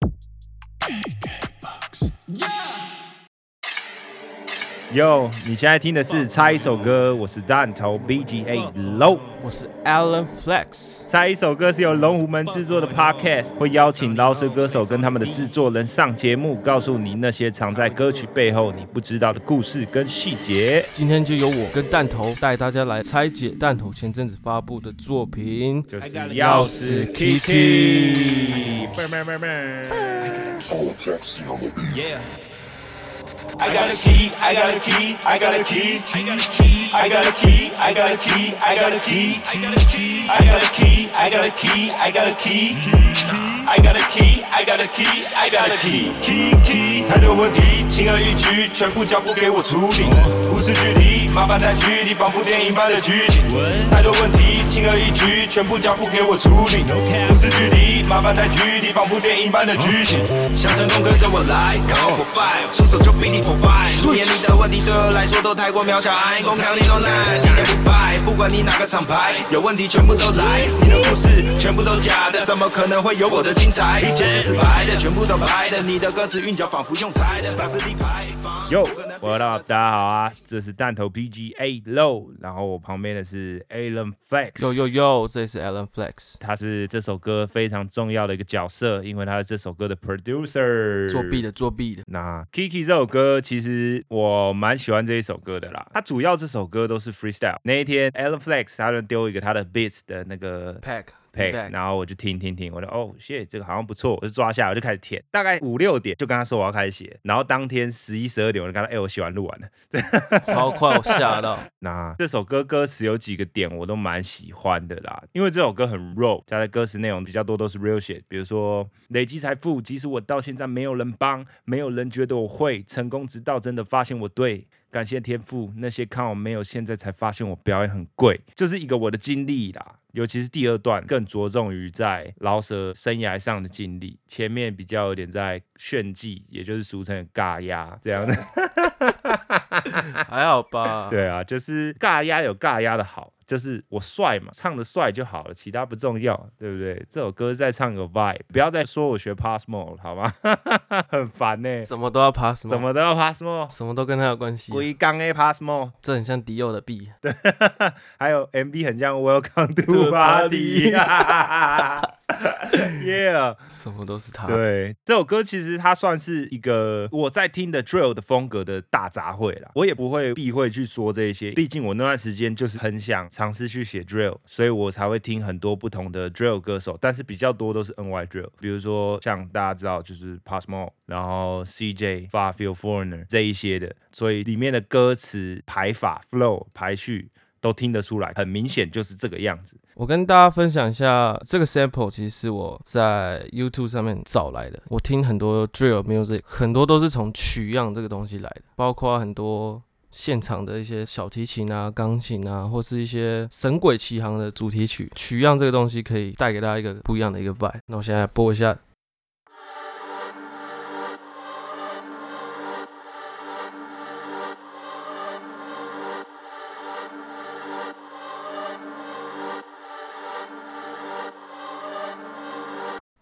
K K Bucks. Yeah. 哟，你现在听的是猜一首歌，我是弹头 BGA Low。我是 Alan Flex，猜一首歌是由龙虎门制作的 Podcast，会邀请饶舌歌手跟他们的制作人上节目，告诉你那些藏在歌曲背后你不知道的故事跟细节。今天就由我跟弹头带大家来拆解弹头前阵子发布的作品，就是钥匙 Kiki。I got a key, I got a key, I got a key. I got a key, I got a key, I got a key. I got a key, I got a key, I got a key, I got a key. I got a key, I got a key, I got a key. Key key，太多问题，轻而易举，全部交付给我处理。无视距离，麻烦带距离，仿佛电影般的剧情。太多问题，轻而易举，全部交付给我处理。无视距离，麻烦带距离，仿佛电影般的剧情。想成功跟着我来，Go for five，出手就比你 for five。你眼里的问题对我来说都太过渺小，I ain't gon' count it all night，今天不败，不管你哪个厂牌，有问题全部都来。你的故事全部都假的，怎么可能会有我的精彩？一切只是白的，全部都白的，你的歌词韵脚仿佛用猜的，把实力排放。哟，What up？大家好啊，这是弹头 BGA Low，然后我旁边的是 Alan Flex。Yo Yo Yo，这里是 Alan Flex，他是这首歌非常重要的一个角色，因为他是这首歌的 producer，作弊的作弊的，那 Kiki 这首歌，其实我蛮喜欢这一首歌的啦。他主要这首歌都是 freestyle。那一天 Alan Flex 他就丢一个他的 beats 的那个 pack pack，然后我就听听听，我就哦，谢这个好像不错，我就抓下来，我就开始填。大概五六点就跟他说我要开始写，然后当天十一十二点我就跟他哎、我写完录完了。超快，我吓到。那这首歌歌词有几个点我都蛮喜欢的啦，因为这首歌很 raw，加在歌词内容比较多都是 real shit，比如说累积财富，即使我到现在没有人帮，没有人觉得我会成功，直到真的发现我对。感谢天赋，那些看我没有，现在才发现我表演很贵，这是一个我的经历啦。尤其是第二段更着重于在饶舌生涯上的经历，前面比较有点在炫技，也就是俗称的尬压这样的。还好吧？对啊，就是尬压有尬压的好，就是我帅嘛，唱的帅就好了，其他不重要，对不对？这首歌在唱个 vibe，不要再说我学 pass more 了好吗？很烦呢、什么都要 pass 吗？怎么都要 pass more，什么都跟他有关系？龟缸 A pass more，这很像迪奥的 B 对。还有 MV 很像 Welcome to Party。Yeah，什么都是他。对，这首歌其实它算是一个我在听的 drill 的风格的大杂烩啦，我也不会避讳去说这一些，毕竟我那段时间就是很想尝试去写 drill，所以我才会听很多不同的 drill 歌手，但是比较多都是 NY drill，比如说像大家知道就是 Pass More，然后 CJ Far Field Foreigner 这一些的，所以里面的歌词排法、flow 排序。都听得出来，很明显就是这个样子。我跟大家分享一下这个 sample，其实是我在 YouTube 上面找来的。我听很多 drill music，很多都是从取样这个东西来的，包括很多现场的一些小提琴啊、钢琴啊，或是一些《神鬼奇航》的主题曲。取样这个东西可以带给大家一个不一样的一个 vibe。那我现在播一下。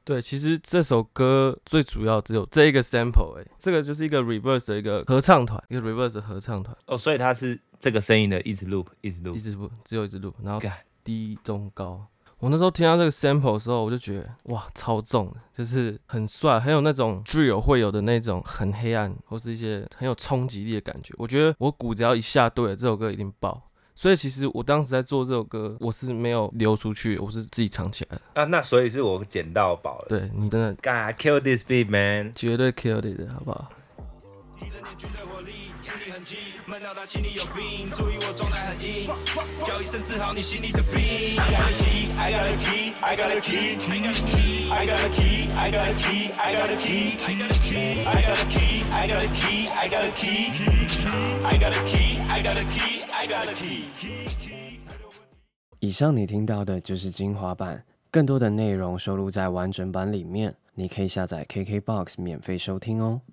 对，其实这首歌最主要只有这一个 sample，哎，这个就是一个 reverse 的一个合唱团，一个 reverse 的合唱团，哦，所以它是这个声音的一直 loop，一直 loop，一直 loop，只有一直 loop，，然后干低中高。我那时候听到这个 sample 的时候，我就觉得哇，超重的，就是很帅，很有那种 drill 会有的那种很黑暗或是一些很有冲击力的感觉。我觉得我鼓只要一下对了，这首歌一定爆。所以其实我当时在做这首歌，我是没有流出去，我是自己藏起来的。啊，那所以是我捡到宝了。对你真的 God kill this beat man，绝对 killed it 的好不好？闷到他心里有病，注意我状态很硬，叫一声治好你心里的病。I got a key, I got a key, I got a key, I got a key, I got a key, I got a key, I got a key, I got a key, I got a key, I got a key, I got a key, I got a key, I got a key, I got a key. 以上你听到的就是精华版，更多的内容收录在完整版里面，你可以下载 KKBOX 免费收听哦。